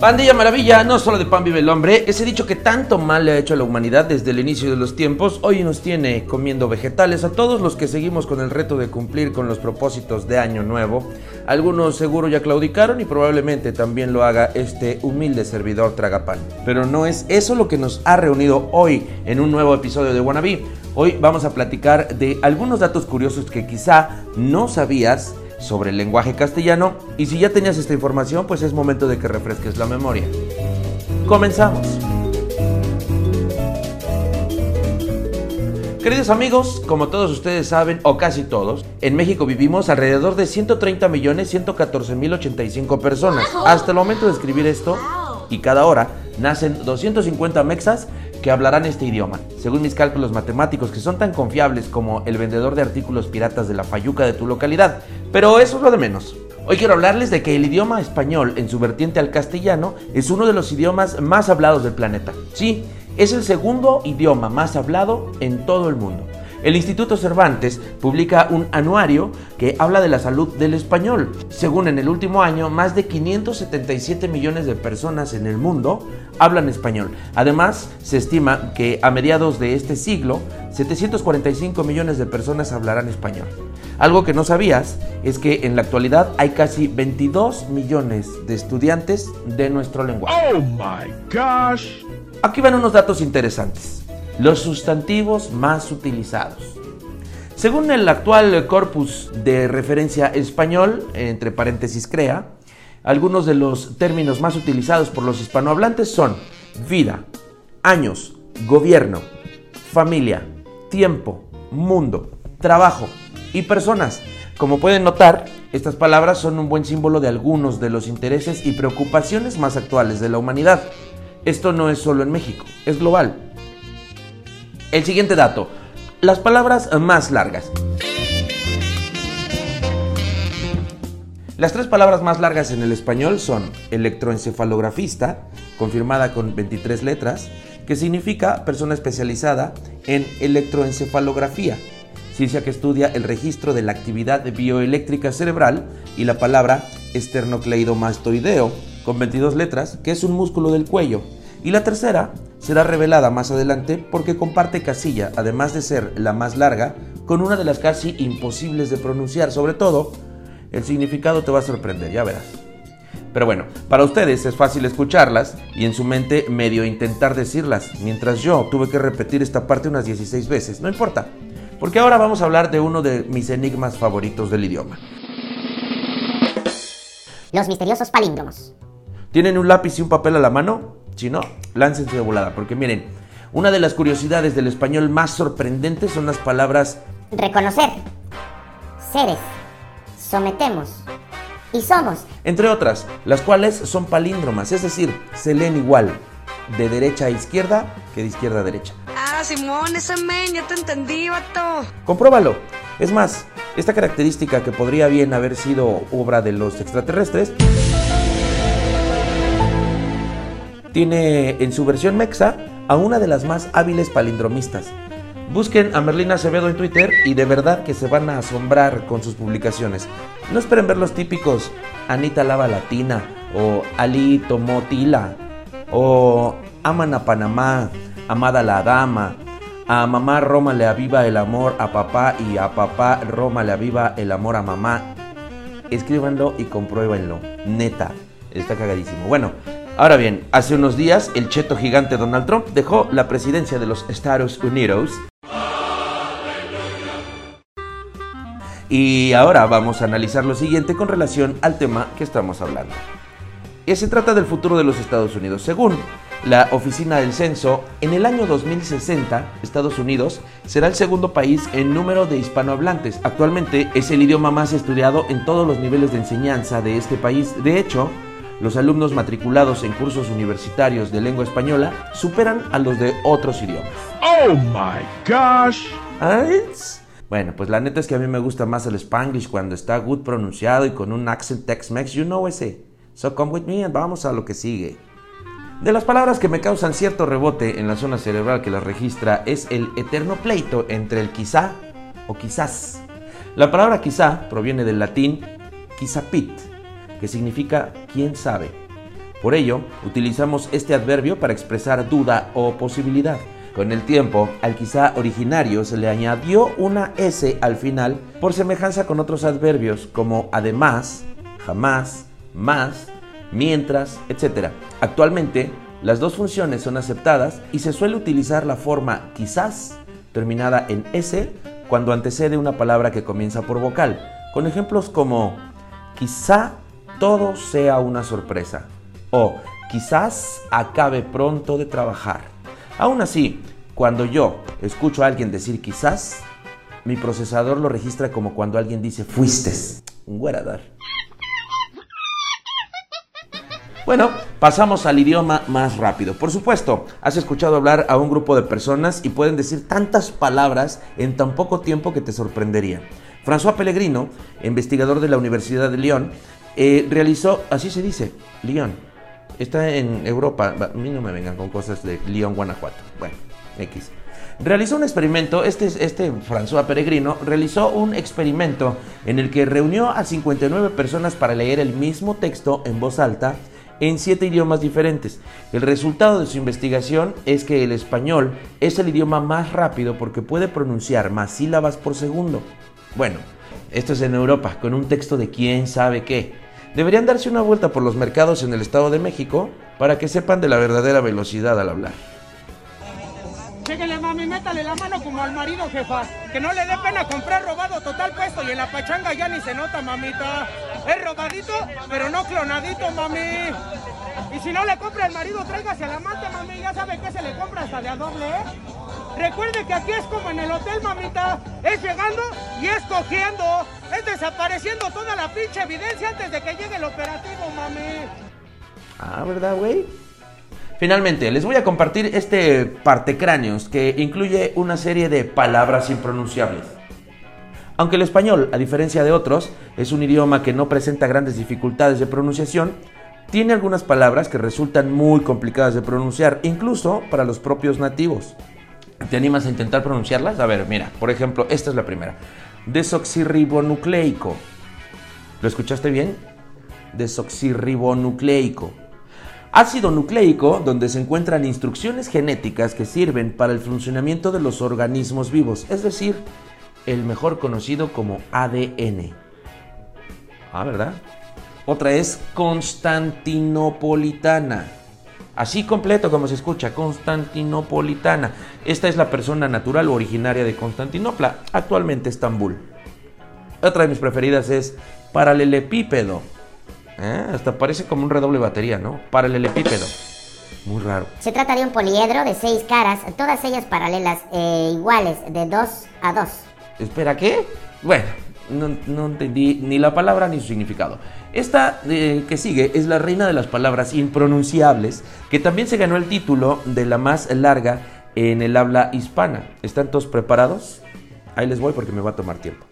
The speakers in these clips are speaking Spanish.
Pandilla Maravilla, no solo de pan vive el hombre, ese dicho que tanto mal le ha hecho a la humanidad desde el inicio de los tiempos, hoy nos tiene comiendo vegetales a todos los que seguimos con el reto de cumplir con los propósitos de año nuevo. Algunos seguro ya claudicaron y probablemente también lo haga este humilde servidor Tragapan. Pero no es eso lo que nos ha reunido hoy en un nuevo episodio de Wannabe. Hoy vamos a platicar de algunos datos curiosos que quizá no sabías sobre el lenguaje castellano y si ya tenías esta información pues es momento de que refresques la memoria. Comenzamos. Queridos amigos, como todos ustedes saben, o casi todos, en México vivimos alrededor de 130 millones 114 mil 85 personas. Hasta el momento de escribir esto, y cada hora, nacen 250 mexas que hablarán este idioma. Según mis cálculos matemáticos, que son tan confiables como el vendedor de artículos piratas de la fayuca de tu localidad. Pero eso es lo de menos. Hoy quiero hablarles de que el idioma español, en su vertiente al castellano, es uno de los idiomas más hablados del planeta. Sí, es el segundo idioma más hablado en todo el mundo. El Instituto Cervantes publica un anuario que habla de la salud del español. Según en el último año, más de 577 millones de personas en el mundo hablan español. Además, se estima que a mediados de este siglo, 745 millones de personas hablarán español. Algo que no sabías es que en la actualidad hay casi 22 millones de estudiantes de nuestro lenguaje. Oh my gosh. Aquí van unos datos interesantes. Los sustantivos más utilizados. Según el actual corpus de referencia español, entre paréntesis CREA, algunos de los términos más utilizados por los hispanohablantes son vida, años, gobierno, familia, tiempo, mundo, trabajo y personas. Como pueden notar, estas palabras son un buen símbolo de algunos de los intereses y preocupaciones más actuales de la humanidad. Esto no es solo en México, es global. El siguiente dato, las palabras más largas. Las tres palabras más largas en el español son electroencefalografista, confirmada con 23 letras, que significa persona especializada en electroencefalografía, ciencia que estudia el registro de la actividad bioeléctrica cerebral, y la palabra esternocleidomastoideo, con 22 letras, que es un músculo del cuello. Y la tercera, será revelada más adelante porque comparte casilla, además de ser la más larga, con una de las casi imposibles de pronunciar. Sobre todo, el significado te va a sorprender, ya verás. Pero bueno, para ustedes es fácil escucharlas y en su mente medio intentar decirlas, mientras yo tuve que repetir esta parte unas 16 veces. No importa, porque ahora vamos a hablar de uno de mis enigmas favoritos del idioma. Los misteriosos palíndromos. ¿Tienen un lápiz y un papel a la mano? Si no, láncense de volada, porque miren, una de las curiosidades del español más sorprendentes son las palabras reconocer, seres, sometemos y somos. Entre otras, las cuales son palíndromas, es decir, se leen igual de derecha a izquierda que de izquierda a derecha. Ah, Simón, ese men, ya te entendí, vato. Compruébalo. Es más, esta característica que podría bien haber sido obra de los extraterrestres tiene en su versión mexa a una de las más hábiles palindromistas. Busquen a Merlina Acevedo en Twitter y de verdad que se van a asombrar con sus publicaciones. No esperen ver los típicos Anita Lava Latina o Ali Tomotila o Aman a Panamá, Amada la Dama, a mamá Roma le aviva el amor a papá y a papá Roma le aviva el amor a mamá. Escríbanlo y compruébenlo. Neta, está cagadísimo. Bueno, Ahora bien, hace unos días el cheto gigante Donald Trump dejó la presidencia de los Estados Unidos. Y ahora vamos a analizar lo siguiente con relación al tema que estamos hablando. Y se trata del futuro de los Estados Unidos. Según la Oficina del Censo, en el año 2060, Estados Unidos será el segundo país en número de hispanohablantes. Actualmente es el idioma más estudiado en todos los niveles de enseñanza de este país. De hecho, los alumnos matriculados en cursos universitarios de lengua española superan a los de otros idiomas. Oh my gosh. Bueno, pues la neta es que a mí me gusta más el Spanglish cuando está good pronunciado y con un accent Tex-Mex, you know ese. So come with me and vamos a lo que sigue. De las palabras que me causan cierto rebote en la zona cerebral que las registra es el eterno pleito entre el quizá o quizás. La palabra quizá proviene del latín quizapit, que significa quién sabe. Por ello, utilizamos este adverbio para expresar duda o posibilidad. Con el tiempo, al quizá originario se le añadió una S al final por semejanza con otros adverbios como además, jamás, más, mientras, etc. Actualmente, las dos funciones son aceptadas y se suele utilizar la forma quizás, terminada en S, cuando antecede una palabra que comienza por vocal, con ejemplos como quizá todo sea una sorpresa o quizás acabe pronto de trabajar. Aún así, cuando yo escucho a alguien decir quizás, mi procesador lo registra como cuando alguien dice fuiste. Un guaradar. Bueno, pasamos al idioma más rápido. Por supuesto, has escuchado hablar a un grupo de personas y pueden decir tantas palabras en tan poco tiempo que te sorprendería. François Pellegrino, investigador de la Universidad de Lyon, eh, realizó, así se dice, Lyon. Está en Europa. A mí no me vengan con cosas de Lyon, Guanajuato. Bueno, X. Realizó un experimento, este, este François Peregrino realizó un experimento en el que reunió a 59 personas para leer el mismo texto en voz alta en siete idiomas diferentes. El resultado de su investigación es que el español es el idioma más rápido porque puede pronunciar más sílabas por segundo. Bueno, esto es en Europa, con un texto de quién sabe qué. Deberían darse una vuelta por los mercados en el Estado de México para que sepan de la verdadera velocidad al hablar. Chéguele, mami, métale la mano como al marido, jefa. Que no le dé pena comprar robado total puesto y en la pachanga ya ni se nota, mamita. Es robadito, pero no clonadito, mami. Y si no le compra el marido, tráigase al amante, mami. Ya sabe que se le compra hasta de a doble, ¿eh? Recuerde que aquí es como en el hotel, mamita. Es llegando y es cogiendo. Es desapareciendo toda la pinche evidencia antes de que llegue el operativo, mami. Ah, ¿verdad, güey? Finalmente, les voy a compartir este partecráneos que incluye una serie de palabras impronunciables. Aunque el español, a diferencia de otros, es un idioma que no presenta grandes dificultades de pronunciación, tiene algunas palabras que resultan muy complicadas de pronunciar, incluso para los propios nativos. ¿Te animas a intentar pronunciarlas? A ver, mira, por ejemplo, esta es la primera. Desoxirribonucleico. ¿Lo escuchaste bien? Desoxirribonucleico. Ácido nucleico, donde se encuentran instrucciones genéticas que sirven para el funcionamiento de los organismos vivos, es decir, el mejor conocido como ADN. Ah, ¿verdad? Otra es constantinopolitana. Así completo como se escucha, constantinopolitana. Esta es la persona natural o originaria de Constantinopla, actualmente Estambul. Otra de mis preferidas es paralelepípedo. ¿Eh? Hasta parece como un redoble batería, ¿no? Paralelepípedo. Muy raro. Se trata de un poliedro de seis caras, todas ellas paralelas e iguales, de 2 a 2. Espera, ¿qué? Bueno, no, entendí ni la palabra ni su significado. Esta eh, que sigue es la reina de las palabras impronunciables, que también se ganó el título de la más larga en el habla hispana. ¿Están todos preparados? Ahí les voy porque me va a tomar tiempo.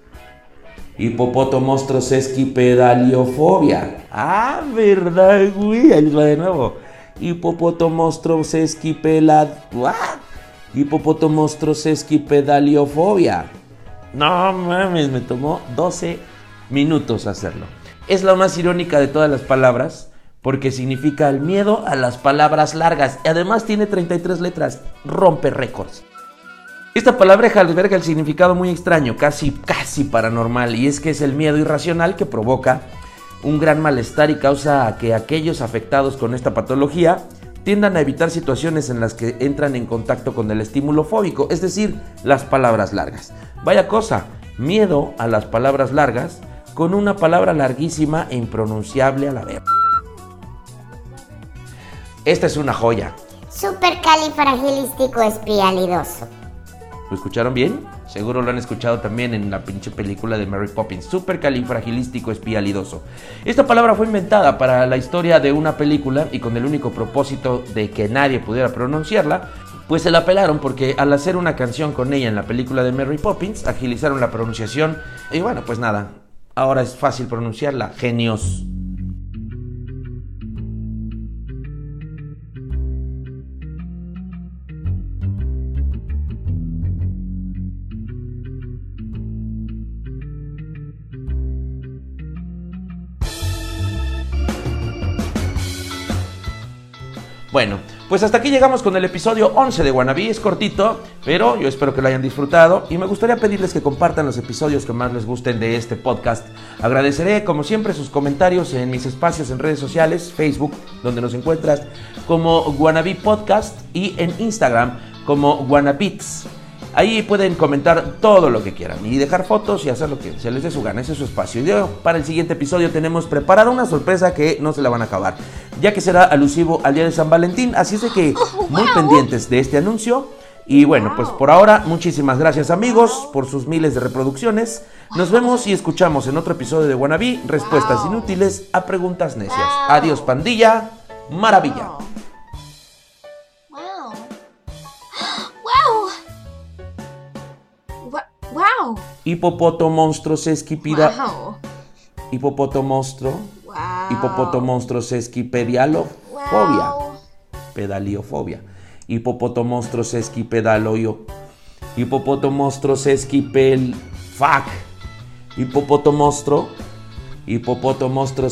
Hipopotomostrosesquipedaliofobia. Ah, ¿verdad, güey? Ahí les va de nuevo. Hipopotomostrosesquipelad... Hipopotomostrosesquipedaliofobia. No mames, me tomó 12 minutos hacerlo. Es la más irónica de todas las palabras porque significa el miedo a las palabras largas además tiene 33 letras, rompe récords. Esta palabra alberga el significado muy extraño, casi casi paranormal, y es que es el miedo irracional que provoca un gran malestar y causa que aquellos afectados con esta patología tiendan a evitar situaciones en las que entran en contacto con el estímulo fóbico, es decir, las palabras largas. Vaya cosa, miedo a las palabras largas con una palabra larguísima e impronunciable a la vez. Esta es una joya. Supercalifragilístico espialidoso. ¿Lo escucharon bien? Seguro lo han escuchado también en la pinche película de Mary Poppins. Supercalifragilístico espialidoso. Esta palabra fue inventada para la historia de una película y con el único propósito de que nadie pudiera pronunciarla. Pues se la pelaron porque al hacer una canción con ella en la película de Mary Poppins, agilizaron la pronunciación. Y bueno, pues nada, ahora es fácil pronunciarla. Genios. Bueno, pues hasta aquí llegamos con el episodio 11 de Wannabe. Es cortito, pero yo espero que lo hayan disfrutado y me gustaría pedirles que compartan los episodios que más les gusten de este podcast. Agradeceré, como siempre, sus comentarios en mis espacios en redes sociales, Facebook, donde nos encuentras como Wannabe Podcast y en Instagram como Wannabits. Ahí pueden comentar todo lo que quieran y dejar fotos y hacer lo que se les dé su gana. Ese es su espacio. Y yo, para el siguiente episodio tenemos preparada una sorpresa que no se la van a acabar, ya que será alusivo al día de San Valentín. Así es de que muy pendientes de este anuncio. Y bueno, pues por ahora, muchísimas gracias amigos por sus miles de reproducciones. Nos vemos y escuchamos en otro episodio de Wannabe, respuestas inútiles a preguntas necias. Adiós pandilla, maravilla. Hipopoto monstruo sesquipida. Wow. Hipopoto monstruo. Wow. Hipopoto monstruo sesquipedialofobia. Wow. Pedaliofobia. Hipopoto monstruo sesquipedaloyo. Hipopoto monstruo sesquipel. Fuck. Hipopoto monstruo. Hipopoto monstruo.